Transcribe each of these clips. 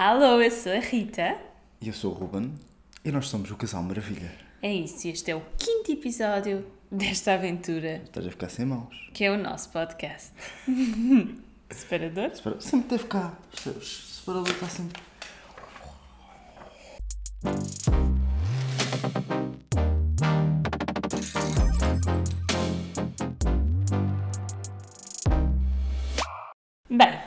Alô, eu sou a Rita. E eu sou o Ruben e nós somos o Casal Maravilha. É isso, este é o quinto episódio desta aventura, Estás a ficar sem mãos. que é o nosso podcast. Separador? Sempre teve cá. O separador está sempre. Bem,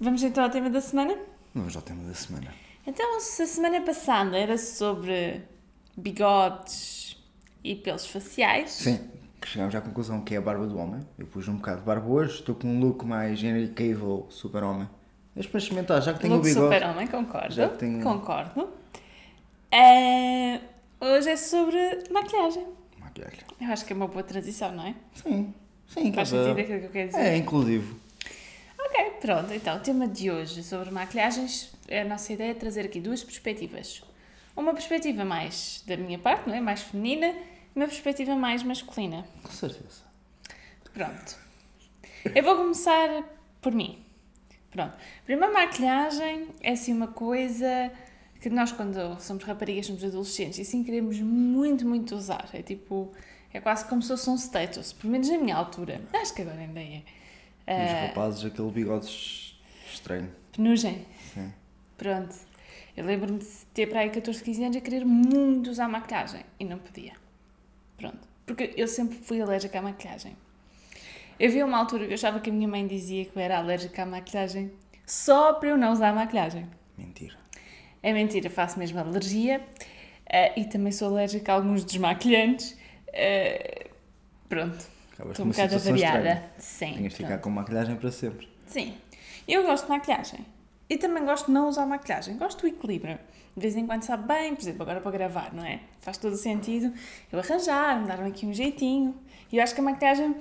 vamos então ao tema da semana? Vamos ao tema da semana. Então, se a semana passada era sobre bigodes e pelos faciais, Sim, chegámos à conclusão que é a barba do homem. Eu pus um bocado de barba hoje, estou com um look mais Henry Cavill, super-homem. Mas para experimentar, já que tenho look o bigode. super-homem, concordo. Tenho- Concordo. Eh, hoje é sobre maquilhagem. Maquilhagem. Eu acho que é uma boa transição, não é? Sim, sim. Faz cada- sentido aquilo que eu quero dizer. É inclusivo. Pronto. Então, o tema de hoje sobre maquilhagens, a nossa ideia é trazer aqui duas perspectivas. Uma perspectiva mais da minha parte, não é? Mais feminina, e uma perspectiva mais masculina. Com certeza. Pronto. Eu vou começar por mim. Pronto. Primeiro, maquilhagem é assim uma coisa que nós, quando somos raparigas, somos adolescentes e assim queremos muito, muito usar. É tipo, é quase como se fosse um status, pelo menos na minha altura. Acho que agora ainda é. E os Ah, rapazes, aquele bigode estranho. penugem. Sim. Pronto. Eu lembro-me de ter para aí 14, 15 anos a querer muito usar maquilhagem e não podia. Pronto. Porque eu sempre fui alérgica à maquilhagem. Eu vi uma altura que eu achava que a minha mãe dizia que eu era alérgica à maquilhagem só para eu não usar maquilhagem. Mentira. É mentira, faço mesmo alergia eh, e também sou alérgica a alguns desmaquilhantes. Eh, pronto, Acabas estou um bocado avariada. Sim. Tinhas de ficar com maquilhagem para sempre. Sim. Eu gosto de maquilhagem. E também gosto de não usar maquilhagem. Gosto do equilíbrio. De vez em quando sabe bem, por exemplo, agora para gravar, não é? Faz todo o sentido eu arranjar, dar-me aqui um jeitinho. E eu acho que a maquilhagem,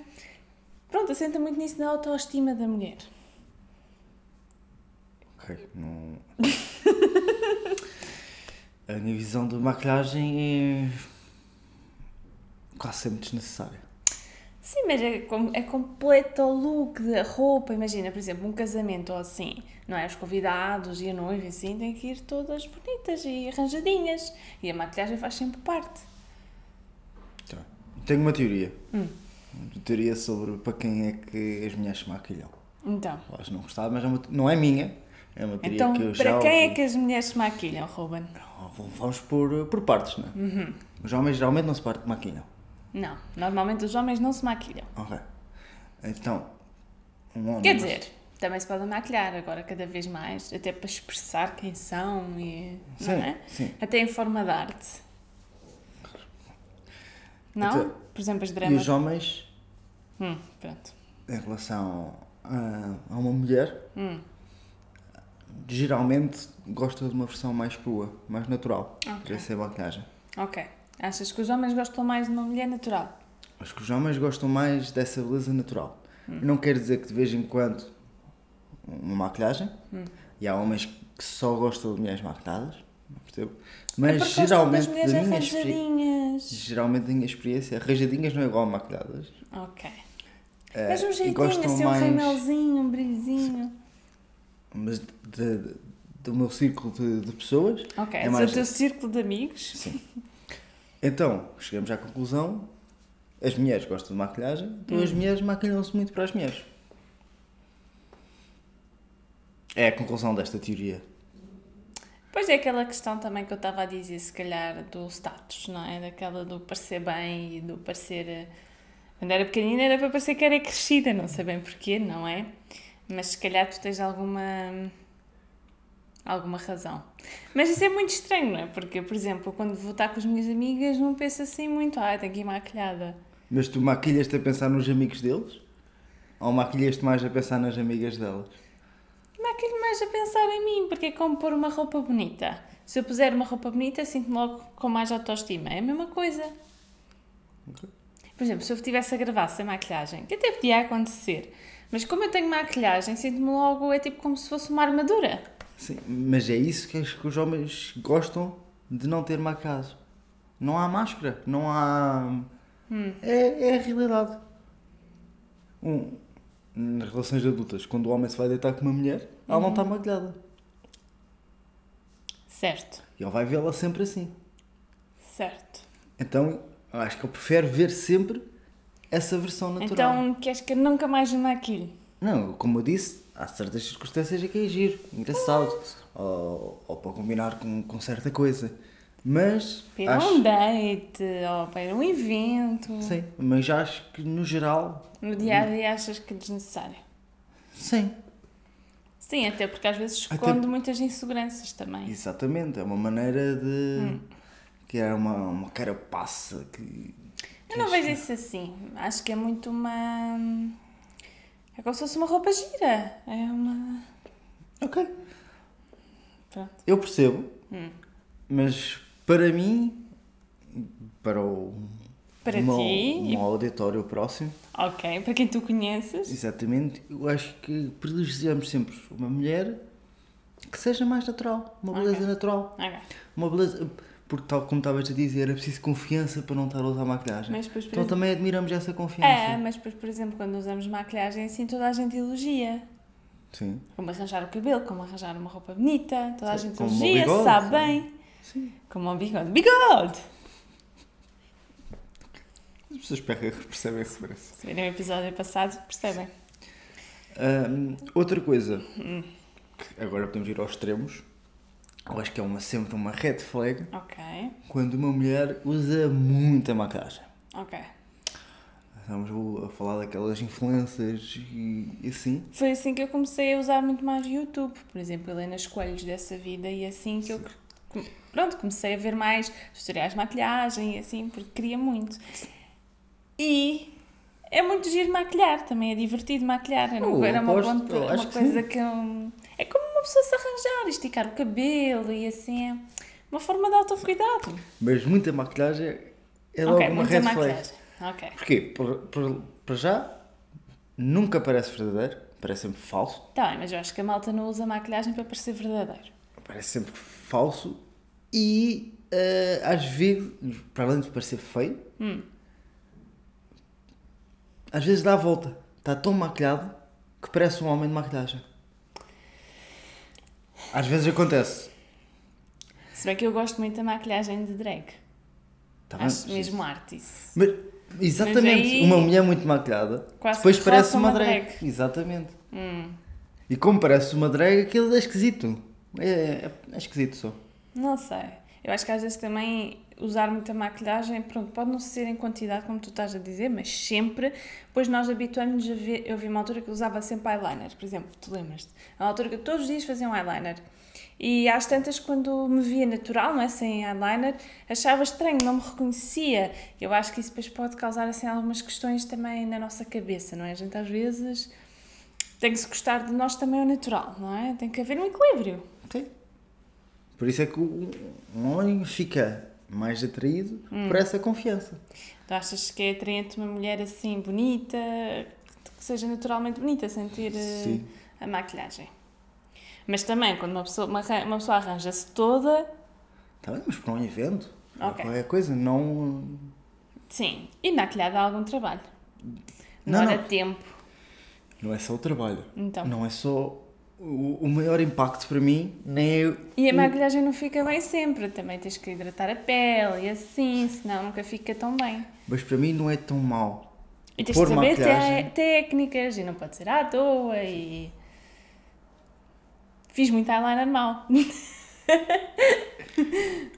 pronto, assenta muito nisso da autoestima da mulher. Ok, não. a minha visão de maquilhagem é. quase sempre desnecessária. Sim, mas é, com, é completo o look da roupa. Imagina, por exemplo, um casamento ou assim, não é? Os convidados e a noiva assim têm que ir todas bonitas e arranjadinhas. E a maquilhagem faz sempre parte. Tá. Tenho uma teoria. Hum. Uma teoria sobre para quem é que as mulheres se maquilham. Então. Podes não gostar, mas é uma- não é minha. É uma teoria Então, que eu para já quem é ouvi. que as mulheres se maquilham, Ruben? Vamos por, por partes, não é? Uhum. Os homens geralmente não se maquilham. Não, normalmente os homens não se maquilham. Ok. Então, um homem. Quer dizer, também se podem maquilhar agora cada vez mais, até para expressar quem são e. Sim, não é? sim. Até em forma de arte. Não? Então, Por exemplo, as E dramas. os homens, Hum, pronto. em relação a, a uma mulher, Hum. geralmente gosta de uma versão mais crua, mais natural. Ok. Para ser maquilhagem. Ok. Achas que os homens gostam mais de uma mulher natural? Acho que os homens gostam mais dessa beleza natural. Hum. Não quer dizer que de vez em quando uma maquilhagem, Hum. e há homens que só gostam de mulheres maquilhadas, não percebo. É Mas gostam geralmente, da minha arranjadinhas. geralmente da minha experiência, arranjadinhas não é igual a maquilhadas. Ok. Eh, Mas um jeitinho, assim, um mais- remelzinho, um brilhozinho. Mas de- de- do meu círculo de, de pessoas, Ok, É é mais o teu círculo de amigos. Sim. Então, chegamos à conclusão: as mulheres gostam de maquilhagem, então Hum. as mulheres maquilham-se muito para as mulheres. É a conclusão desta teoria. Pois é aquela questão também que eu estava a dizer, se calhar, do status, não é? Daquela do parecer bem e do parecer. eh, Quando era pequenina era para parecer que era crescida, não sei bem porquê, não é? Mas se calhar tu tens alguma. Alguma razão. Mas isso é muito estranho, não é? Porque, por exemplo, quando vou estar com as minhas amigas, não penso assim muito, ah, tenho que ir maquilhada. Mas tu maquilhas-te a pensar nos amigos deles? Ou maquilhas-te mais a pensar nas amigas delas? Maquilho mais a pensar em mim, porque é como pôr uma roupa bonita. Se eu puser uma roupa bonita, sinto-me logo com mais autoestima. É a mesma coisa. Por exemplo, se eu estivesse a gravar sem maquilhagem, que até podia acontecer, mas como eu tenho maquilhagem, sinto-me logo, é tipo como se fosse uma armadura. Sim, mas é isso que que os homens gostam de não ter maquilhagem. Não há máscara, não há. É, é a realidade. Um, nas relações adultas, quando o homem se vai deitar com uma mulher, ela não está maquilhada. Certo, E ele vai vê-la sempre assim. certo. Então, acho que eu prefiro ver sempre essa versão natural. Então queres que nunca mais ande aquilo? Não, como eu disse, há certas circunstâncias em que é giro, engraçado, ou, ou para combinar com, com certa coisa. Mas Para acho, um date ou para um evento. sim, mas acho que no geral, No dia a dia achas que é desnecessário? sim, Sim, até porque às vezes Até- esconde muitas inseguranças também. exatamente, é uma maneira de Hum. que é uma, uma carapaça que, que Eu não é vejo isso assim. Acho que é muito uma. É como se fosse uma roupa gira. É uma. Ok, Pronto. eu percebo, Hum. mas para mim, para o Para meu, ti? meu auditório próximo, Ok, para quem tu conheces. Exatamente, eu acho que privilegiamos sempre uma mulher que seja mais natural, uma beleza Ok. natural, Ok. uma beleza, porque tal como estavas a dizer, era preciso confiança para não estar a usar maquilhagem. Mas por Então exemplo, também admiramos essa confiança. é, mas depois, por exemplo, quando usamos maquilhagem assim, toda a gente elogia. Sim. Como arranjar o cabelo, como arranjar uma roupa bonita, toda a gente como elogia, bigode, sabe sim. bem. Sim. Como um bigode. Bigode! As pessoas percebem percebem a referência. Se virem o episódio passado, percebem. Ahm, outra coisa, Hum. que agora podemos ir aos extremos, eu acho que é uma, sempre uma red flag Ok, quando uma mulher usa muita maquilhagem. ok. Estamos a falar daquelas influências e assim. Foi assim que eu comecei a usar muito mais YouTube. Por exemplo, Helena Coelhos dessa vida e assim que eu pronto, comecei a ver mais tutoriais de maquilhagem e assim, porque queria muito. E é muito giro maquilhar, também é divertido maquilhar. Era, Oh, era uma, uma coisa sim. que. é como uma pessoa se arranjar, esticar o cabelo e assim. É uma forma de autocuidado. Mas muita maquilhagem é logo ok, uma red flag. maquilhagem. Ok. Porquê? Por- por- Para já, nunca parece verdadeiro, parece sempre falso. Tá bem, mas eu acho que a malta não usa maquilhagem para parecer verdadeiro. Parece sempre falso e eh, às vezes, para além de parecer feio, Hum. às vezes dá a volta. Está tão maquilhado que parece um homem de maquilhagem. Às vezes acontece. Se bem que eu gosto muito da maquilhagem de drag. Tá bem? Acho mesmo arte isso. Mas, exatamente, Mas aí- uma mulher muito maquilhada, Quase depois que parece uma uma drag. drag. Exatamente. Hum, E como parece uma drag, aquilo é esquisito. É, é, é esquisito só. não sei. Eu acho que às vezes também usar muita maquilhagem, pronto, pode não ser em quantidade, como tu estás a dizer, mas sempre, pois nós habituamos-nos a ver. Eu vi uma altura que usava sempre eyeliner, por exemplo, tu lembras-te? Uma altura que todos os dias fazia um eyeliner. E às tantas, quando me via natural, não é? Sem eyeliner, achava estranho, não me reconhecia. Eu acho que isso depois pode causar assim algumas questões também na nossa cabeça, não é? A gente às vezes tem que se gostar de nós também ao natural, não é? Tem que haver um equilíbrio. Sim. Por isso é que o- homem fica mais atraído Hum. por essa confiança. Tu achas que é atraente uma mulher assim bonita, que seja naturalmente bonita, sem ter eh, Sim. a maquilhagem? Mas também, quando uma pessoa, uma, uma pessoa arranja-se toda, Está bem, mas para um evento, para Ok. qualquer coisa, não. sim, e maquilhada há algum trabalho. Não, não. tempo. Não é só o trabalho. Então. Não é só. O, o maior impacto para mim nem é. E a maquilhagem não fica bem sempre, também tens que hidratar a pele e assim, senão nunca fica tão bem. Mas para mim não é tão mau. E tens Pôr de saber maquilhagem. técnicas e não pode ser à toa e... Fiz muito eyeliner mal.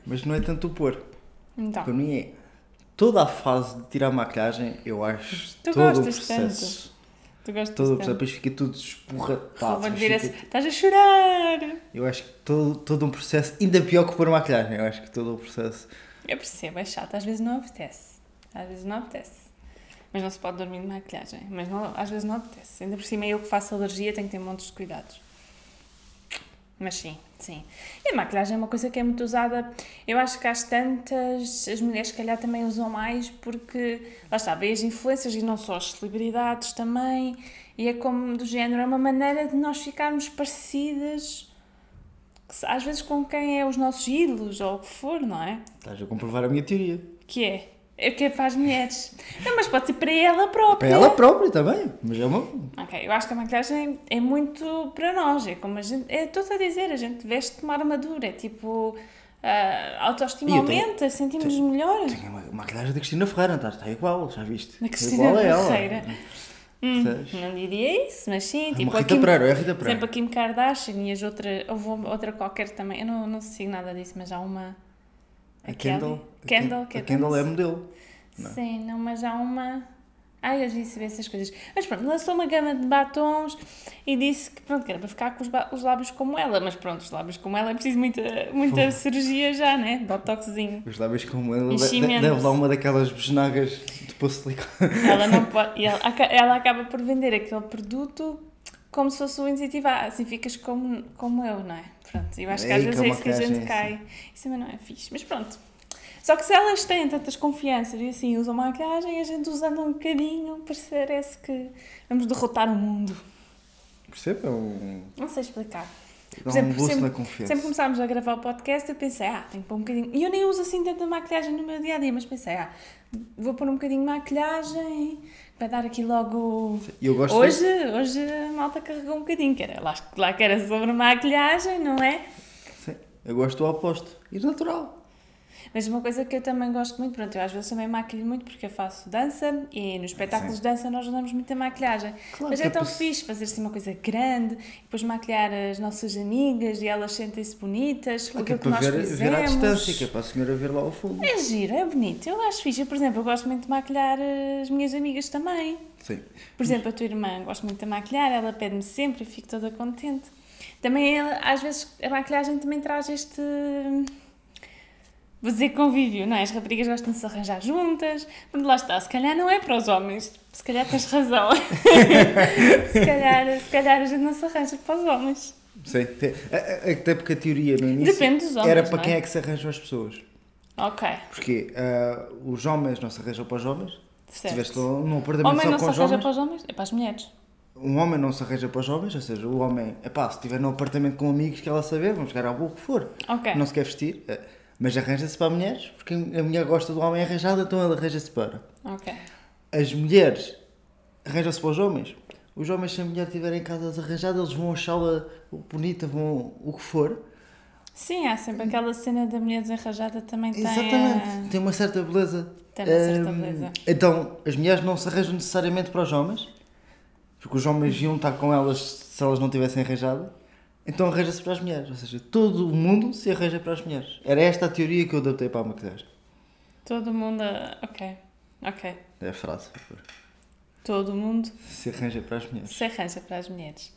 Mas não é tanto o pôr. Então, Para mim é. Toda a fase de tirar a maquilhagem, eu acho Tu todo o gostas processo. Tu gostas Todo processo, depois fica tudo esporratado. Fica- estás a chorar. Eu acho que todo, todo um processo, ainda pior que pôr maquilhagem, eu acho que todo o processo. Eu percebo, é chato, às vezes não apetece. Às vezes não apetece. Mas não se pode dormir de maquilhagem. Mas não, às vezes não apetece. Ainda por cima eu que faço alergia tenho que ter montes de cuidados. Mas sim, sim. E a maquilhagem é uma coisa que é muito usada. Eu acho que às tantas, as mulheres se calhar também usam mais porque, lá está, vê as influências e não só as celebridades também. E é como do género, é uma maneira de nós ficarmos parecidas, às vezes com quem é os nossos ídolos ou o que for, não é? Estás a comprovar a minha teoria. Que é? É que é para as mulheres. Não, mas pode ser para ela própria. Para ela própria também. Mas é uma. Ok, eu acho que a maquilhagem é muito para nós. É como a gente. É, estou a dizer, a gente veste uma armadura. É tipo. A autoestima tenho- aumenta, sentimos-nos melhor. Tem uma maquilhagem da Cristina Ferreira, está, está igual, já viste? Na Está Cristina igual a ela. Ferreira. Hum, não diria isso, mas sim. É Tipo, Rita Kim- Pereira, é Rita Pereira. a Kim Kardashian e as outras. Houve outra qualquer também. Eu não, não sigo nada disso, mas há uma. A? Kendall. Kendall, Ken- que A Kendall é modelo. não. Sim, não, mas há uma. Ai, eu disse ver essas coisas. Mas pronto, lançou uma gama de batons e disse que pronto, que era para ficar com os, os lábios como ela. Mas pronto, os lábios como ela é preciso muita, muita cirurgia já, né? Botoxzinho. Os lábios como ela deve lá uma daquelas besnagas de poço de Ela não pode. Ela, ela acaba por vender aquele produto como se fosse o incentivo. Assim ficas como, como eu, não é? Pronto, eu acho que É às vezes é isso que a gente maquilhagem, cai. Isso também não é fixe. Mas pronto. Só que se elas têm tantas confianças e assim usam maquiagem, a gente usando um bocadinho, parece que vamos derrotar o mundo. Percebe? É um, Não sei explicar. Exemplo, um boost sempre- na confiança. Sempre começámos a gravar o podcast, eu pensei, ah, tenho que pôr um bocadinho. E eu nem uso assim tanta maquilhagem no meu dia a dia, mas pensei, ah, vou pôr um bocadinho de maquilhagem, vai dar aqui logo. Eu gosto Hoje, hoje a malta carregou um bocadinho, que era, lá, lá que era sobre maquilhagem, não é? Sim, eu gosto do oposto. E natural. Mas uma coisa que eu também gosto muito, pronto, eu às vezes também maquilho muito porque eu faço dança e nos espetáculos de dança nós usamos muita maquilhagem. Claro Mas é é tão poss- fixe fazer assim uma coisa grande depois maquilhar as nossas amigas e elas sentem-se bonitas com Que é que nós ver, fizemos. ver à distância, que é para a senhora ver lá ao fundo. É giro, é bonito. Eu acho fixe. Eu, por exemplo, eu gosto muito de maquilhar as minhas amigas também. Sim. Por exemplo, a tua irmã gosto muito de maquilhar, ela pede-me sempre e fico toda contente. Também, às vezes, a maquilhagem também traz este. Vou dizer convívio, não é? As raparigas gostam de se arranjar juntas. Mas lá está, se calhar não é para os homens. Se calhar tens razão. se, calhar, se calhar a gente não se arranja para os homens. A- Até porque a teoria no início Depende dos homens. era para não quem é que se arranjam as pessoas. Ok, Porque ah, os homens não se arranjam para os homens. Se certo. estiveste num apartamento Homem só não se com os arranja homens, para os homens, é para as mulheres. um homem não se arranja para os homens, ou seja, o homem, é pá, se estiver num apartamento com amigos que ela saber, vamos chegar ao burro que for. Ok. Não se quer vestir, eh, mas arranja-se para mulheres, porque a mulher gosta do homem arranjado, então ela arranja-se para. Ok. As mulheres arranjam-se para os homens. Os homens, se a mulher estiver em casa arranjada, eles vão achá-la bonita, vão o que for. Sim, há sempre aquela cena da mulher desarranjada também tem. Exatamente. a- Tem uma certa beleza. Tem uma certa Hum, beleza. Então, as mulheres não se arranjam necessariamente para os homens, porque os homens iam estar com elas se elas não tivessem arranjado. Então arranja-se para as mulheres. Ou seja, todo o mundo se arranja para as mulheres. Era esta a teoria que eu adaptei para a maquilhagem. Todo mundo. Ok. Ok. É a frase. por favor. Todo mundo Se arranja para as mulheres. se arranja para as mulheres.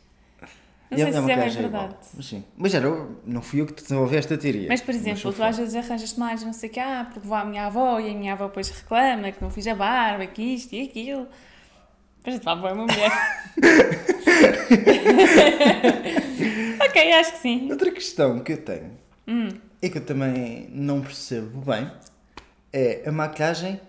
Não E sei se é bem é verdade. Mas sim. Mas era, não fui eu que desenvolvi esta teoria. Mas, por exemplo, tu às vezes arranjas-te mais, não sei o que, ah, porque vou à minha avó e a minha avó depois reclama que não fiz a barba, que isto e aquilo. Depois a tua avó é uma mulher. ok, acho que sim. Outra questão que eu tenho Hum, e que eu também não percebo bem é a maquilhagem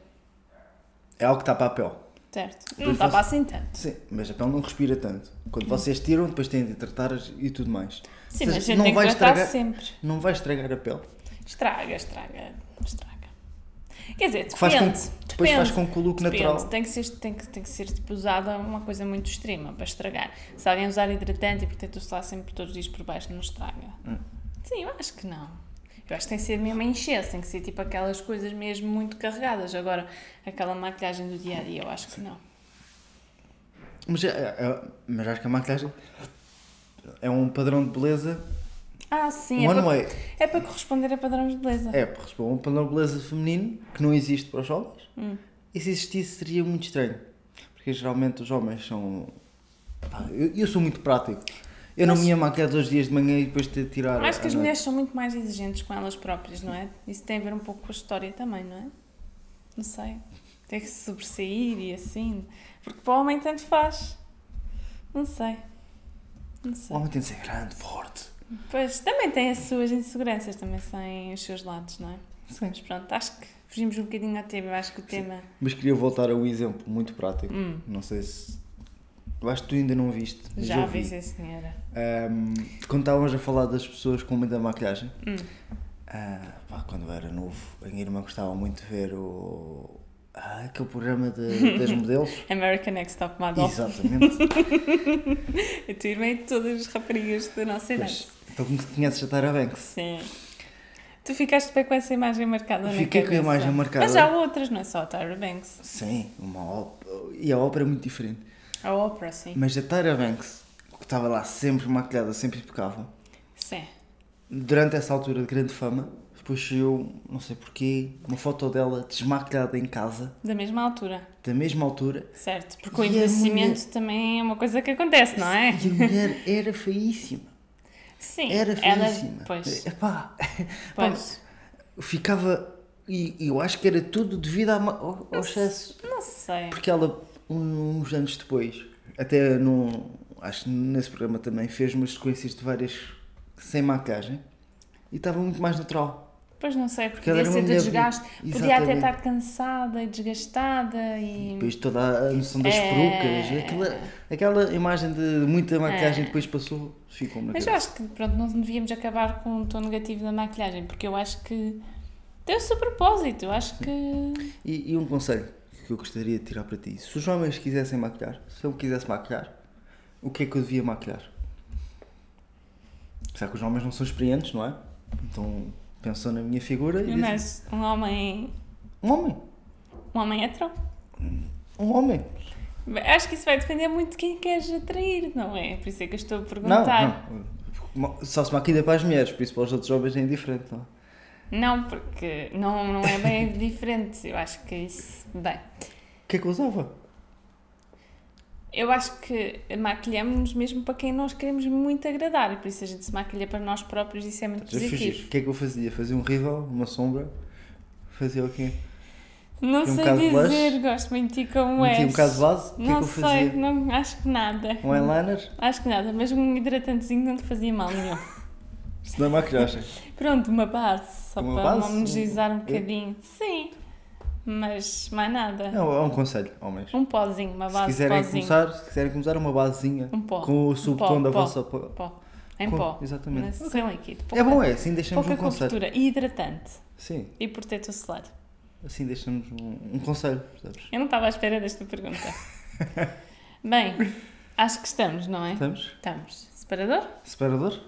é algo que está para a pele. certo. Depois Não está para assim tanto. Sim, mas a pele não respira tanto. Quando vocês tiram, depois têm de tratar e tudo mais. Sim, Ou mas a seja, gente não tem que vai tratar estragar- sempre. Não vai estragar a pele. Estraga, estraga, estraga. Quer dizer, depende. Faz com, depende. depois faz com que o look Depende, natural. tem que ser, tem que, tem que ser tipo, usada uma coisa muito extrema para estragar. Se alguém usar hidratante e protetor solar sempre todos os dias por baixo, não estraga. Hum. Sim, eu acho que não. Eu acho que tem que ser mesmo a encher, tem que ser tipo aquelas coisas mesmo muito carregadas. Agora, aquela maquilhagem do dia a dia, eu acho que não. Mas, é- é- mas acho que a maquilhagem é um padrão de beleza. Ah, sim, é para, é para corresponder a padrões de beleza. É, porque responde um padrão de beleza feminino que não existe para os homens. Hum. E se existisse seria muito estranho. Porque geralmente os homens são. Pá, eu, eu sou muito prático. Eu não Mas- me ia maquilhar dois dias de manhã e depois ter de tirar. Acho que as noite. mulheres são muito mais exigentes com elas próprias, não é? Isso tem a ver um pouco com a história também, não é? Não sei. Tem que se sobressair e assim. Porque para o homem tanto faz. Não sei. Não O sei. homem tem de ser grande, forte. Pois, também tem as suas inseguranças, também têm os seus lados, não é? Sim. Mas pronto, acho que fugimos um bocadinho ao tema. Acho que o tema. Mas queria voltar a um exemplo muito prático. Hum, Não sei se. Acho que tu ainda não viste. já vi, sim, senhora. Ahm, quando estávamos a falar das pessoas com muita maquilhagem, Hum. ah, pá, quando eu era novo, a minha irmã gostava muito de ver o, Ah, aquele programa de, das modelos. American Next Top Model. Exatamente. A tua irmã e todas as raparigas da nossa idade. Pois, então conheces a Tyra Banks? Sim. Tu ficaste bem com essa imagem marcada na Fiquei com a imagem marcada. Mas há outras, não é só a Tyra Banks. Sim, uma ópera. E a ópera é muito diferente. A Oprah, sim. Mas a Tyra Banks, que estava lá sempre maquilhada, sempre impecável, Sim. durante essa altura de grande fama, depois saiu, não sei porquê, uma foto dela desmaquilhada em casa, Da mesma altura. da mesma altura, Certo. Porque o E a envelhecimento também é uma coisa que acontece, não é? e a mulher era feíssima. Sim. Era Ela, feíssima. pois. Epá, Pois. ficava. E eu acho que era tudo devido ao, ao excesso. Não sei. Porque ela, uns anos depois, até no. Acho que nesse programa também fez umas sequências de várias sem maquilhagem e estava muito mais natural. Pois não sei, porque Porque podia ser uma de desgaste. bonita. Podia até Exatamente. estar cansada e desgastada e. Depois toda a noção das É. perucas, aquela, aquela imagem de muita maquilhagem É. depois passou, ficou na Mas eu acho que pronto, não devíamos acabar com um tom negativo da maquilhagem, porque eu acho que tem o seu propósito. Eu acho que. E, e um conselho que eu gostaria de tirar para ti: se os homens quisessem maquilhar, se eu quisesse maquilhar, o que é que eu devia maquilhar? Será que os homens não são experientes, não é? Então pensou na minha figura e disse, Mas um homem. um homem, Um homem hetero? um homem. Acho que isso vai depender muito de quem queres atrair, não é? Por isso é que eu estou a Não, perguntar. não. Só se maquilha para as mulheres, por isso para os outros homens é indiferente, não é? Não, porque não, não é bem diferente. Eu acho que isso. Bem, O que é que usava? Eu acho que maquilhamos mesmo para quem nós queremos muito agradar e por isso a gente se maquilha para nós próprios e isso é muito Eu fiz positivo. isso. O que é que eu fazia? Fazia um rival, uma sombra, fazia o quê? Não um sei de blush? dizer, gosto muito de ti como Metia és. um bocado de base? O que é não que eu sei, fazia? não, acho que nada. Um eyeliner? Acho que nada, mas um hidratantezinho não te fazia mal nenhum. Se não é maquilhagem. Pronto, uma base, só Uma para base? homogeneizar um É? bocadinho. Sim, mas mais nada. Não, é um conselho, homens. Um pozinho, uma Se base de quiserem, pozinho. começar, se quiserem começar uma basezinha Um pó. com o Um subtom pó, da pó. vossa. pó- Pó. Em Com- pó. exatamente. Mas Sem líquido. É bom, é, assim deixamos Pouca um conselho. cobertura e hidratante. Sim, E protetor solar. assim deixamos um, um conselho, percebes? Eu não estava à espera desta pergunta. Bem, acho que estamos, não é? Estamos? Estamos. Separador? Separador?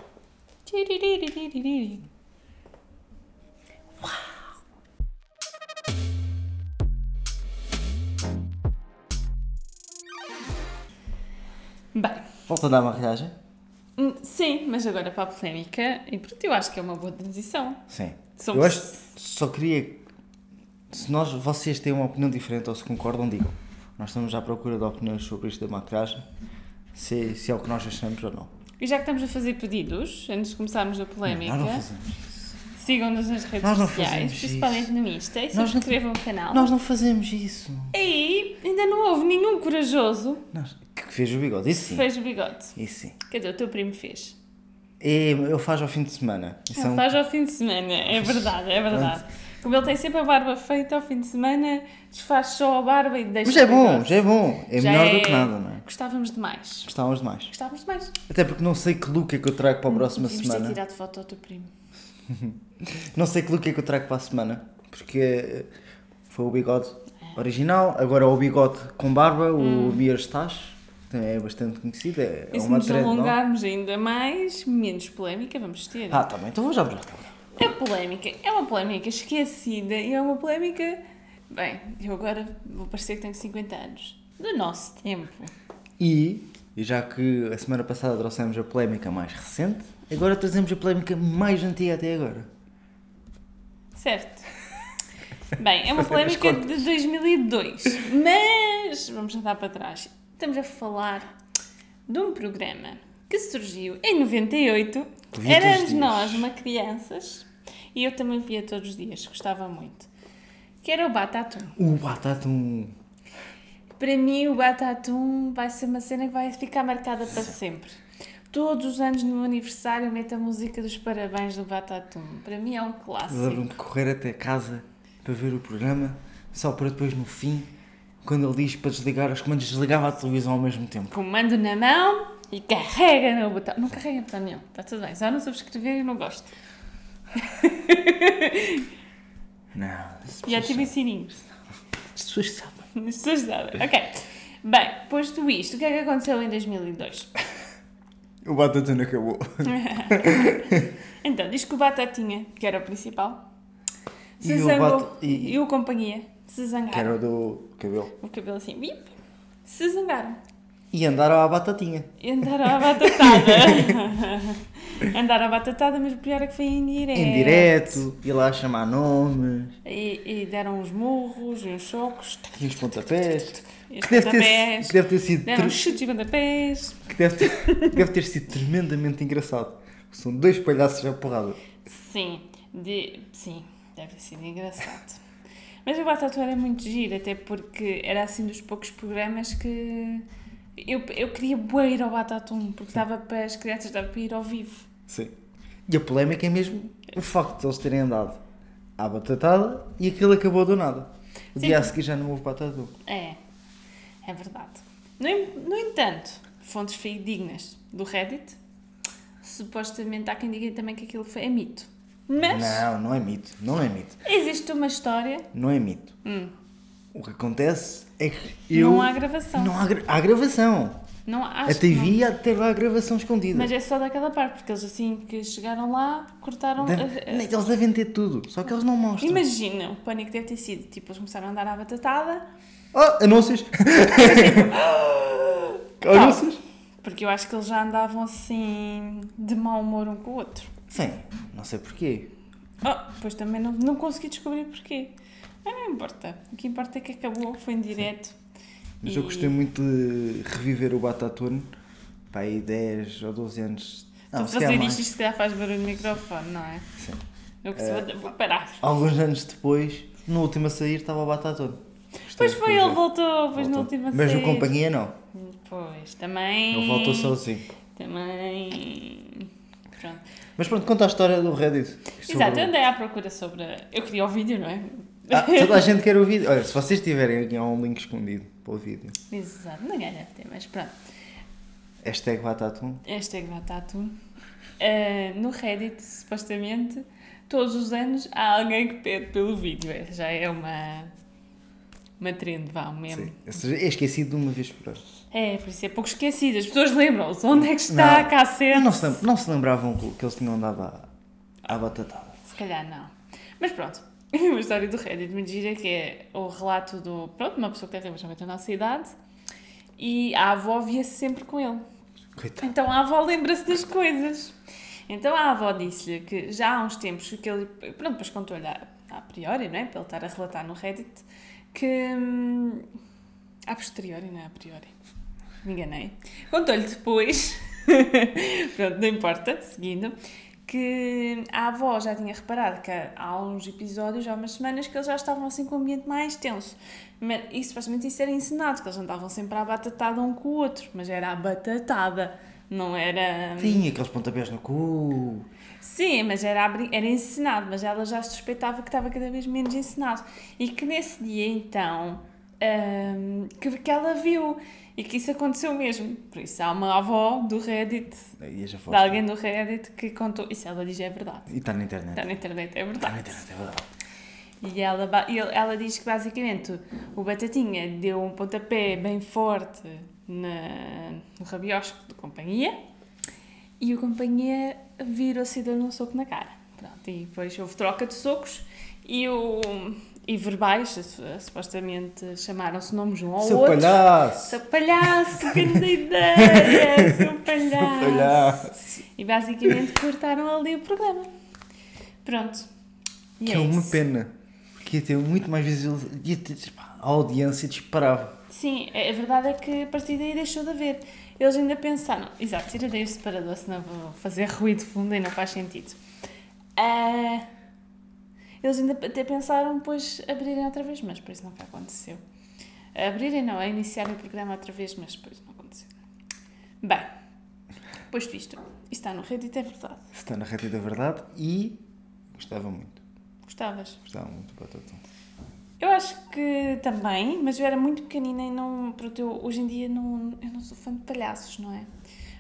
Tiririririririri. Bem, Volta a dar maquilhagem? hum, sim, mas agora para a polémica, e pronto, eu acho que é uma boa transição. Sim. Somos- Eu acho, só queria. Se nós, vocês têm uma opinião diferente ou se concordam, digam. Nós estamos à procura de opiniões sobre isto da maquilhagem, se, se é o que nós achamos ou não. E já que estamos a fazer pedidos, antes de começarmos a polémica, Nós não fazemos. Sigam-nos nas redes Nós não sociais, principalmente isso. no Insta, e Nós não- subscrevam o canal. Nós não fazemos isso. E ainda não houve nenhum corajoso Nós, que fez o bigode, isso que sim. fez o bigode. Isso sim. Quer dizer, o teu primo fez. E ele faz ao fim de semana. Isso é Ele um- faz ao fim de semana, é verdade, é verdade. Como ele tem sempre a barba feita ao fim de semana, desfaz só a barba e deixa Mas é bom, já é bom. É Já melhor é- do que nada, não é? Gostávamos demais. Gostávamos demais. Gostávamos demais. Até porque não sei que look é que eu trago para a próxima Devíamos ter semana. tirado foto ao teu primo. Não sei que look é que eu trago para a semana. Porque eh, foi o bigode original, agora é o bigode com barba, o Beer Stash. É bastante conhecido. É, é E se uma nos não? alongarmos ainda mais, menos polémica vamos ter. Ah, também. Então vou já já. É polémica, é uma polémica esquecida e é uma polémica. Bem, eu agora vou parecer que tenho 50 anos. Do nosso tempo. E já que a semana passada trouxemos a polémica mais recente, agora trazemos a polémica mais antiga até agora. Certo. Bem, é uma polémica de 2002. Mas vamos andar para trás. Estamos a falar de um programa que surgiu em 98. Que via Éramos nós, uma crianças, e eu também via todos os dias, gostava muito. Que era o Batatum. O Batatum. Para mim, o Batatum vai ser uma cena que vai ficar marcada para sempre. Todos os anos no meu aniversário meto a música dos parabéns do Batatum. Para mim é um clássico. Lembro-me de correr até casa para ver o programa, só para depois no fim, quando ele diz para desligar os comandos, desligava a televisão ao mesmo tempo. Comando na mão e carrega no botão. Não carrega no botão nenhum, está tudo bem. Só não subscrever e não gosto. Não, E ativa o sininho. As pessoas sabem. As pessoas sabem. Ok. Bem, posto isto, o que é que aconteceu em 2002? O Batatuna acabou. Então, diz que o Batatinha, que era o principal, se E o zangou. Bat- e- E... o companhia se zangaram. Que era o do cabelo. O cabelo assim, bip, se zangaram. E andaram à batatinha. E andaram à batatada. andaram à batatada, mas o pior é que foi em direto. Em direto, ia lá chamar nomes, E, e deram uns murros e uns socos. e os pontapés. Que deve ter, deve ter sido Deram tre- chutes e que deve ter, deve ter sido tremendamente engraçado. São dois palhaços à porrada. Sim, de... sim, deve ter sido engraçado. Mas o Batatu era muito giro, até porque era assim dos poucos programas que eu, eu queria bué ir ao Batatum, porque estava para as crianças, estava para ir ao vivo. Sim. E a polémica é mesmo o facto de eles terem andado à batatada e aquilo acabou do nada. O Sim. dia a seguir já não houve batatu. É, é verdade. No, no entanto, fontes fidedignas do Reddit, supostamente há quem diga também que aquilo foi é mito. Mas Não, não é mito. Não é mito. existe uma história, Não é mito. Hum. O que acontece é que eu... não há gravação. Não há, gra- há gravação. Não a acho não. TV de ter lá a gravação escondida. Mas é só daquela parte, porque eles assim que chegaram lá, cortaram. Eh, Eles devem ter tudo, só que eles não mostram. Imagina, o pânico deve ter sido, tipo, eles começaram a andar à batatada, Oh, anúncios! anúncios? porque eu acho que eles já andavam assim, de mau humor um com o outro. Sim, não sei porquê. Oh, depois também não, não consegui descobrir porquê. Mas não importa. O que importa é que acabou, foi em direto. Mas E- eu gostei muito de reviver o Batatune, para aí 10 ou 12 anos. Não, Para fazer isto, isto se calhar faz barulho no microfone, não é? Sim. Eu que vou, vou parar. Alguns anos depois, no último a sair, estava o Batatune. Pois foi, ele voltou, depois na Voltou. última Mas sair. companhia não. Pois, também. Ele voltou sozinho. Também. Pronto. Mas pronto, conta a história do Reddit. Sobre Exato, eu andei à procura sobre. Eu queria o vídeo, não é? Ah, toda a gente quer o vídeo. Olha, se vocês tiverem aqui há um link escondido para o vídeo. Exato, não ganha ter, mas pronto. Hashtag Batatune. Hashtag Batatu. Uh, no Reddit, supostamente, todos os anos há alguém que pede pelo vídeo. É, Já é uma. Uma trend, vá, um meme. Sim. Ou seja, É esquecido de uma vez por ano. É, por isso é pouco esquecido. As pessoas lembram-se. Onde é que está a Não. cassete? Não se, não se lembravam que eles tinham andado à, à batatada. Se calhar não. Mas pronto, uma história do Reddit muito gira que é o relato do. Pronto, uma pessoa que tem relativamente a nossa idade e a avó via-se sempre com ele. Coitado. Então a avó lembra-se das coisas. Então a avó disse-lhe que já há uns tempos que ele. Pronto, depois contou-lhe a, priori, não é? Ele estar a relatar no Reddit, que. hum, A posteriori, não é a priori. Me enganei. Contou-lhe depois, pronto, não importa, seguindo, que a avó já tinha reparado que há uns episódios, há umas semanas, que eles já estavam assim com um ambiente mais tenso. Mas, e supostamente isso era ensinado, que eles andavam sempre à batatada um com o outro, mas era a batatada, não era. Sim, aqueles pontapés no cu. Sim, mas era, era ensinado, mas ela já suspeitava que estava cada vez menos ensinado. E que nesse dia, então, hum, que, que ela viu e que isso aconteceu mesmo. Por isso há uma avó do Reddit, de alguém do Reddit, que contou. Isso ela diz é verdade. E está na internet. Está na internet, é Está na verdade. internet, é verdade. E ela, ela diz que basicamente o Batatinha deu um pontapé bem forte na, no rabiosco da companhia e o companhia virou-se e deu-lhe um soco na cara. Pronto, e depois houve troca de socos e, o, e verbais, su- supostamente chamaram-se nomes um ao Seu outro. palhaço! Seu palhaço, grande ideia, seu palhaço. palhaço! E basicamente cortaram ali o programa. Pronto. E Que é é uma isso. pena. Porque ia ter muito mais pá, a audiência disparava. Sim, a a verdade é que a partir daí deixou de haver. Eles ainda pensaram, exato, tirarei o separador, senão vou fazer ruído fundo e não faz sentido. Ah, eles ainda até pensaram depois abrirem outra vez, mas depois nunca aconteceu. Abrirem não, a iniciarem o programa outra vez, mas depois não aconteceu. Bem, posto isto, está no Reddit, é verdade. Está na rede da verdade e gostava muito. Gostavas? Gostava muito Batatão. Eu acho que também, mas eu era muito pequenina e não. Pronto, eu, hoje em dia não, eu não sou fã de palhaços, não é?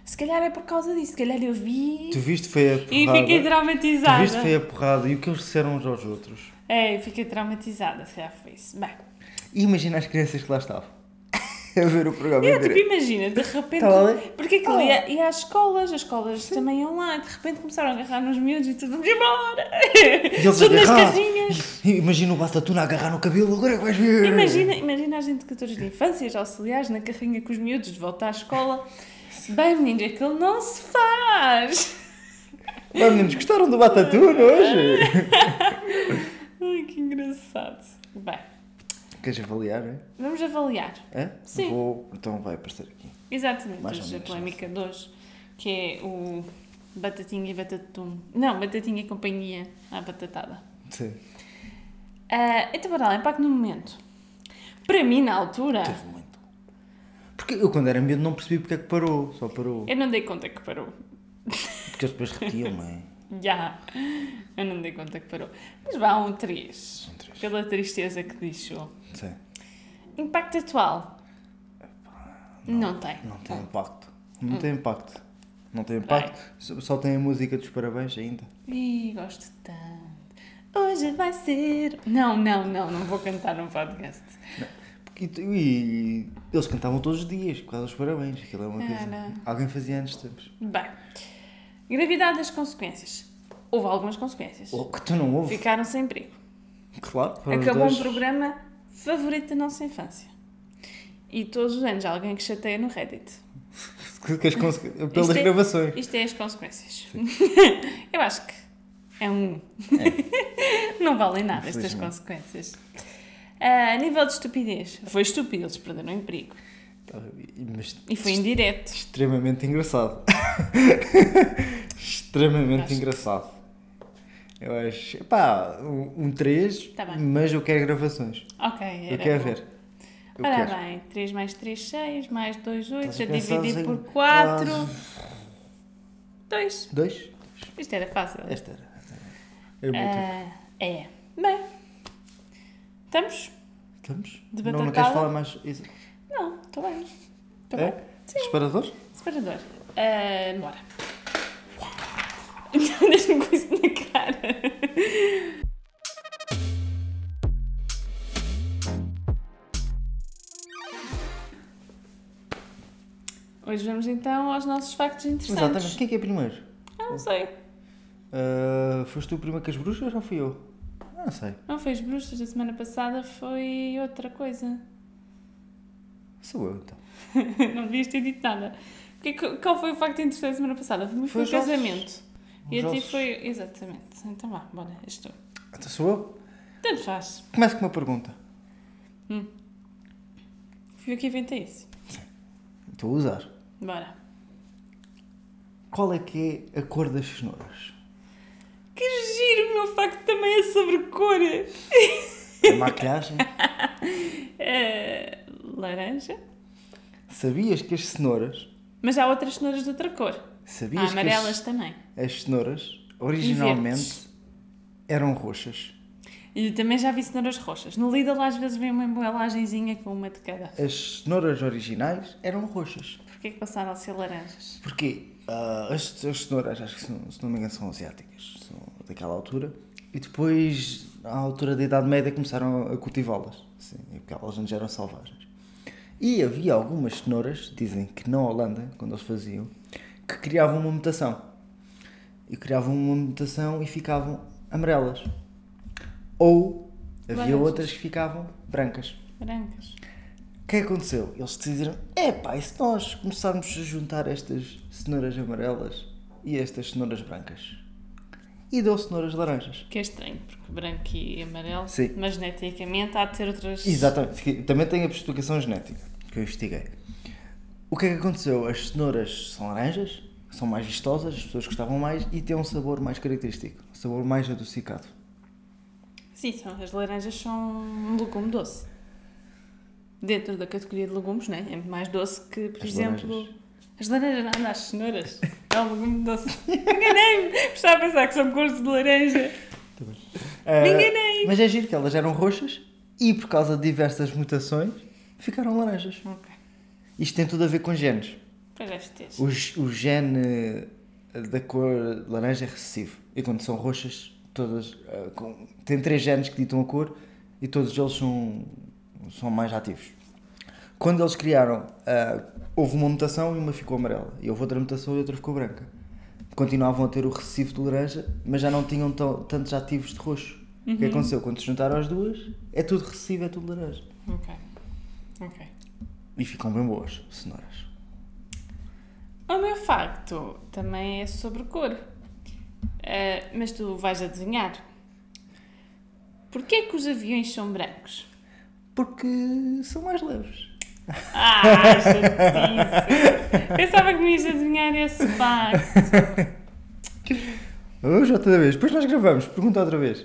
Se calhar é por causa disso, se calhar eu vi Tu viste foi a e porrada. fiquei Tu traumatizada. viste foi a porrada e o que eles disseram uns aos outros. É, eu fiquei traumatizada, se calhar foi isso. Bem, E imagina as crianças que lá estavam. a ver o programa. É, tipo, imagina, de repente. Ali? Porque aquilo Ah. ia, ia às escolas, as escolas também iam lá, e de repente começaram a agarrar nos miúdos e tudo, vamos embora! E eles Tudo nas! E- Imagina o batatuna a agarrar no cabelo, agora é que vais ver. Imagina, imagina as educadores de infância, os auxiliares, na carrinha com os miúdos de volta à escola. Bem, meninos, aquilo não se faz! Lá, meninos, gostaram do batatuna hoje? Ai, que engraçado. Bem, Queres avaliar, é? vamos avaliar. é? Sim. Vou, então vai aparecer aqui. Exatamente, Mais hoje a polémica de hoje, que é o Batatinha e Batatum. Não, Batatinha e Companhia à Batatada. Sim. Ah, então, bora lá, impacto no momento. Para mim, na altura, Teve muito. Porque eu quando era medo não percebi porque é que parou. Só parou. eu não dei conta que parou. Porque eles depois repetiam, é? Já, eu não dei conta que parou. Mas vá um 3, Um três. pela tristeza que deixou. Sim. Impacto atual? Não, tem. Não tem impacto. Não tem impacto. Não tem impacto. Só- Só tem a música dos parabéns ainda. Ih, gosto tanto. Hoje vai ser. Não, não, não, não vou cantar num podcast. E, e eles cantavam todos os dias, por causa dos parabéns. Aquilo é uma coisa. Alguém fazia antes tempos. Bem, gravidade das consequências. Houve algumas consequências. Oh, que tu não ouves? Ficaram sem emprego. Claro. Acabou dois. um programa favorito da nossa infância. E todos os anos há alguém que chateia no Reddit. Pelas Isto é- gravações. Isto é as consequências. Eu acho que é um. Não valem nada estas consequências. Ah, a nível de estupidez, foi estúpido, eles perderam o emprego. Mas E foi indireto. extremamente engraçado. extremamente Acho. engraçado. Eu acho. Pá, um 3, Tá mas eu quero gravações. Ok, Eu quero bom. ver. Eu Ora quero. bem, 3 mais 3, 6, mais 2, 8, Estás a a pensar dividir em por 4, quase- 2. Dois? Isto era fácil. Esta era. Era muito. Ah, é. Bem, estamos? Estamos? de não, não queres falar mais. Isso. Não, estou bem. Estou É? bem. Separador? Separador. Ah, bora. Deixa-me com isso na cara. Hoje vamos então aos nossos factos interessantes. Exatamente. Quem é que é primeiro? Ah, não sei. Ah, foste tu primeiro que as bruxas ou fui eu? Ah, não sei. Não foi as bruxas da semana passada, foi outra coisa. Sou eu então. não devias ter dito nada. Que- que- Qual foi o facto interessante da semana passada? Foi, Foi o os ossos. casamento. E a ti foi. Exatamente. Então vá, bora, és tu. Então sou eu. Tanto faz. Começo com uma pergunta. Fui eu que inventei isso. Estou a usar. Bora. Qual é que é a cor das cenouras? Que giro, o meu facto também é sobre cor. A maquilhagem? É, laranja. Sabias que as cenouras. Mas há outras cenouras de outra cor. Há Sabias que amarelas as, também. as cenouras originalmente eram roxas? E também já vi cenouras roxas. No Lidl às vezes vem uma embalagenzinha com uma de cada. As cenouras originais eram roxas. Porquê que passaram a ser laranjas? Porquê? Ah, as, as cenouras, acho que se não, se não me engano, são asiáticas. São daquela altura. E depois, à altura da Idade Média, começaram a cultivá-las. Sim, porque elas antes eram selvagens. E havia algumas cenouras, dizem que na Holanda, quando eles faziam, que criavam uma mutação. E criavam uma mutação e ficavam amarelas. Ou havia Laranjas. outras que ficavam brancas. Brancas. O que é aconteceu? Eles decidiram: epá, e se nós começarmos a juntar estas cenouras amarelas e estas cenouras brancas? E deu cenouras laranjas. Que é estranho, porque branco e amarelo, Sim. mas geneticamente há de ter outras. Exatamente. Também tem a explicação genética, que eu investiguei. O que é que aconteceu? As cenouras são laranjas, são mais vistosas, as pessoas gostavam mais e têm um sabor mais característico, um sabor mais adocicado. Sim, são, as laranjas são um legume doce. Dentro da categoria de legumes, né? É mais doce que, por As exemplo. laranjas. As laranjas, não, as cenouras. É um legume doce. Enganei-me! Estava a pensar que são cores de laranja. Ah, Me enganei. Mas é giro que elas eram roxas e por causa de diversas mutações ficaram laranjas. Ok. Isto tem tudo a ver com genes. O, o gene eh, da cor laranja é recessivo. E quando são roxas, todas. eh, com- tem três genes que ditam a cor e todos eles são são mais ativos. Quando eles criaram, ah, houve uma mutação e uma ficou amarela. E houve outra mutação e outra ficou branca. Continuavam a ter o recessivo de laranja, mas já não tinham tão- tantos ativos de roxo. O que aconteceu? Quando se juntaram as duas, é tudo recessivo, é tudo laranja. Ok. E ficam bem boas, cenouras. O meu facto também é sobre cor. Ah, mas tu vais adivinhar. Porquê que os aviões são brancos? Porque são mais leves. Ah, chatice. Pensava que me ias adivinhar esse facto. Hoje outra vez. Depois nós gravamos. Pergunta outra vez.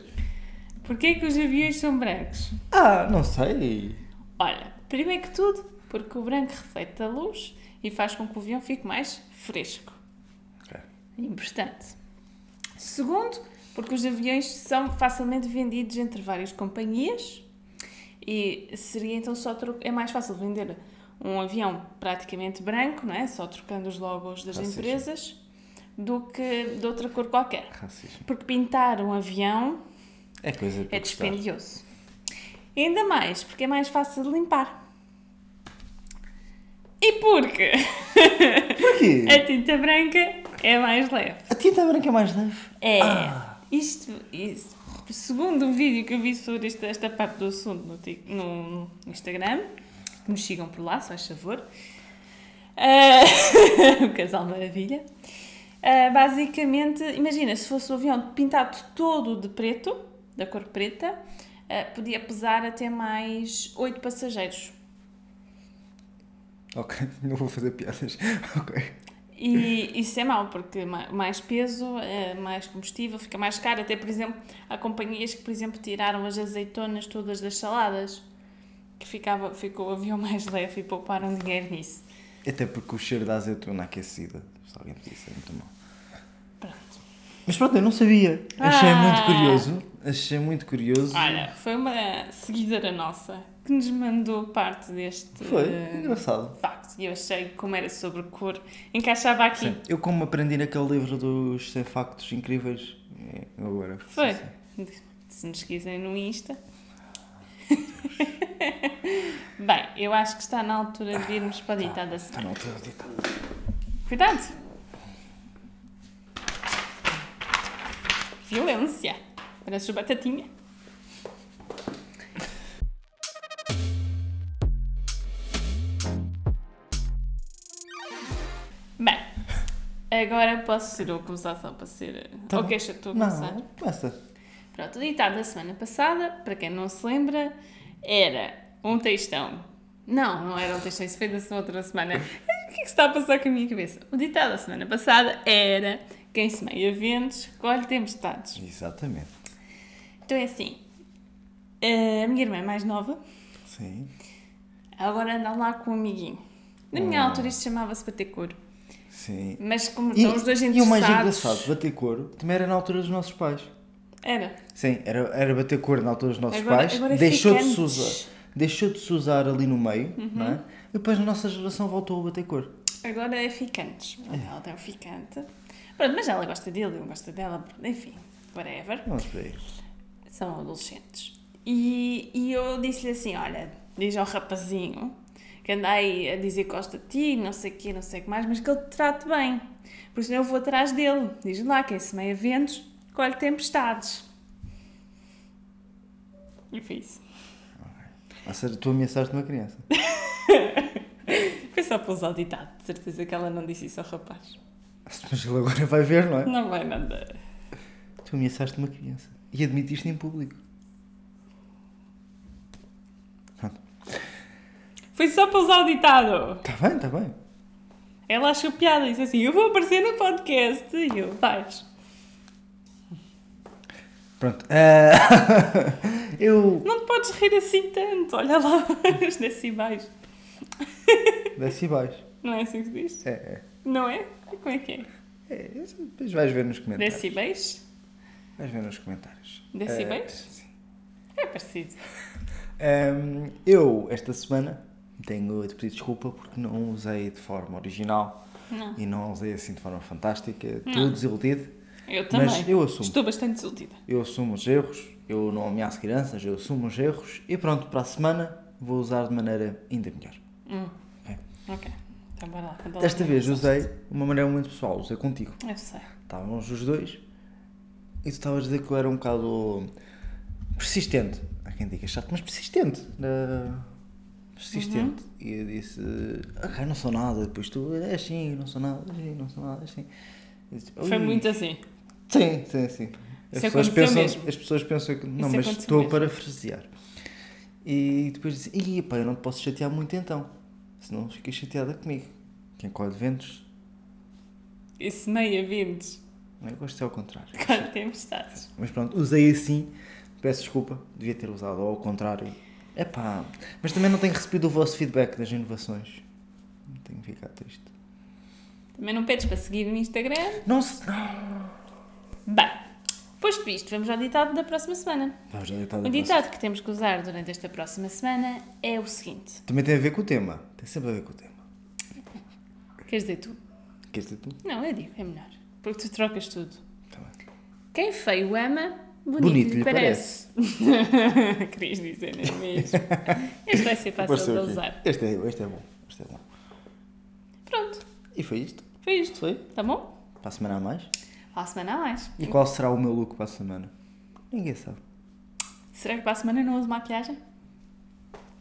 Porquê que os aviões são brancos? Ah, não sei. Olha, primeiro que tudo, porque o branco reflete a luz e faz com que o avião fique mais fresco. Ok. Importante. Segundo, porque os aviões são facilmente vendidos entre várias companhias e seria então só tro- é mais fácil vender um avião praticamente branco, não é? Só trocando os logos das Racismo. empresas, do que de outra cor qualquer. Racismo. Porque pintar um avião É coisa é dispendioso. Ainda mais, porque é mais fácil de limpar. E porque Porquê? a tinta branca é mais leve. A tinta branca é mais leve. É. Ah. Isto, isto, segundo o vídeo que eu vi sobre esta, esta parte do assunto no, no Instagram, que nos sigam por lá, se faz favor. Ah, o Casal Maravilha. Ah, basicamente, imagina, se fosse o avião pintado todo de preto, da cor preta, podia pesar até mais 8 passageiros. Ok, não vou fazer piadas. Ok. E isso é mau, porque ma- mais peso, eh, mais combustível, fica mais caro. Até, por exemplo, há companhias que, por exemplo, tiraram as azeitonas todas das saladas, que ficava, ficou o avião mais leve e pouparam dinheiro nisso. Até porque o cheiro da azeitona aquecida, se alguém me disse, é muito mau. Pronto. Mas pronto, eu não sabia. Achei Ah. muito curioso. Achei muito curioso. Olha, foi uma seguidora nossa que nos mandou parte deste Foi, eh, engraçado. facto. E eu achei que, como era sobre cor, encaixava aqui. Sim. Eu como aprendi naquele livro dos 100 factos incríveis, é, agora... Foi. sim. Se nos quiserem no Insta. Bem, eu acho que está na altura de irmos para o ditado da Está na altura de ditar. Cuidado! Violência! Parece batatinha. Bem, agora posso ser eu começar só para ser. Tá Ou ser tu começar? Não, começa. Pronto, o ditado da semana passada, para quem não se lembra, era um textão. Não, não era um textão, isso foi da outra semana. O que é que se está a passar com a minha cabeça? O ditado da semana passada era quem semeia ventos, colhe tempestades. Exatamente. Então é assim, a minha irmã é mais nova, Sim. agora anda lá com um amiguinho. Na minha Ah. altura isto chamava-se bater couro. Sim. Mas como E, estão os dois e o mais interessados... engraçado, bater couro, também era na altura dos nossos pais. Era. Sim, era, era bater cor na altura dos nossos Agora- pais, agora é deixou de, se usar, deixou de se usar ali no meio, Uhum. não é? E depois a nossa geração voltou a bater cor. Agora é ficantes. Ela tem um ficante. Pronto, mas ela gosta dele, ele gosta dela. Enfim, whatever. Vamos aí. São adolescentes. E, e eu disse-lhe assim: olha, diz ao rapazinho que anda aí a dizer que gosta de ti, não sei o quê, não sei o que mais, mas que ele te trate bem. Por isso eu vou atrás dele. Diz lá, quem semeia ventos, colhe tempestades. E foi isso. Ou seja, tu ameaçaste uma criança. Foi só para usar o ditado. De certeza que ela não disse isso ao rapaz. Mas ele agora vai ver, não é? Não vai nada. Tu ameaçaste uma criança. E admitiste em público. Pronto. Foi só para usar o ditado. Está bem, está bem. Ela achou piada, disse assim: Eu vou aparecer no podcast. E eu, vais. Pronto. eh, eu. Não te podes rir assim tanto. Olha lá os decibéis. E baixo. Não é assim que se diz? É, é. Não é? Como é que é? é depois vais ver nos comentários. Decibéis? Vais ver nos comentários. Decibéis? Eh, sim. É parecido. Ehm, eu, esta semana, tenho de pedir desculpa porque não usei de forma original Não. e não usei assim de forma fantástica. Estou desiludido. Eu também. Mas eu assumo. Estou bastante desiludida. Eu assumo os erros, eu não ameaço crianças, eu assumo os erros e pronto, para a semana vou usar de maneira ainda melhor. Hum. Ok. Ok. Então bora lá. lá Desta é vez usei de uma maneira muito pessoal, usei contigo. Eu sei. Estávamos os dois e tu estavas a dizer que eu era um bocado persistente. Há quem diga chato, mas persistente. Uh, persistente. E eu disse, ok, não sou nada. Depois tu, é assim, não sou nada, é assim, não sou nada, é assim. Disse, Foi "Ui." muito assim. Sim, sim, sim. As Isso pessoas, pensam, mesmo. as pessoas pensam que. Não, Isso mas estou a mesmo. parafrasear. E depois disse: Ih, pá, eu não te posso chatear muito então. Senão ficas chateada comigo. Quem colhe ventos, Esse meia vindos. Eu gosto de ser ao contrário. Quando tempestades. Mas pronto, usei assim. Peço desculpa, devia ter usado ao contrário. Epá, mas também não tenho recebido o vosso feedback das inovações. Não tenho ficado triste. Também não pedes para seguir no Instagram? Não se. Bem, posto isto, vamos ao ditado da próxima semana. Vamos já deitar O ditado que temos que usar durante esta próxima semana é o seguinte. Também tem a ver com o tema. Tem sempre a ver com o tema. Queres dizer tu? Queres dizer tu? Não, eu digo, é melhor. Porque tu trocas tudo. Tá bem. Quem feio ama, bonito, Bonito lhe lhe parece. Querias dizer, não é mesmo? Este vai ser fácil de usar. Este é, este é bom. Este é bom. Pronto, E foi isto. foi isto. Foi? Tá bom? Para a semana a mais. Para a semana a mais. E qual será o meu look para a semana? Ninguém sabe. Será que para a semana não uso maquilhagem?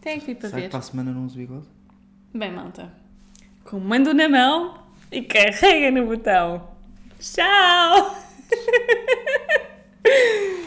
Tem que vir para Será ver. que para a semana não uso bigode? Bem, malta. Comando na mão e carrega no botão. Tchau!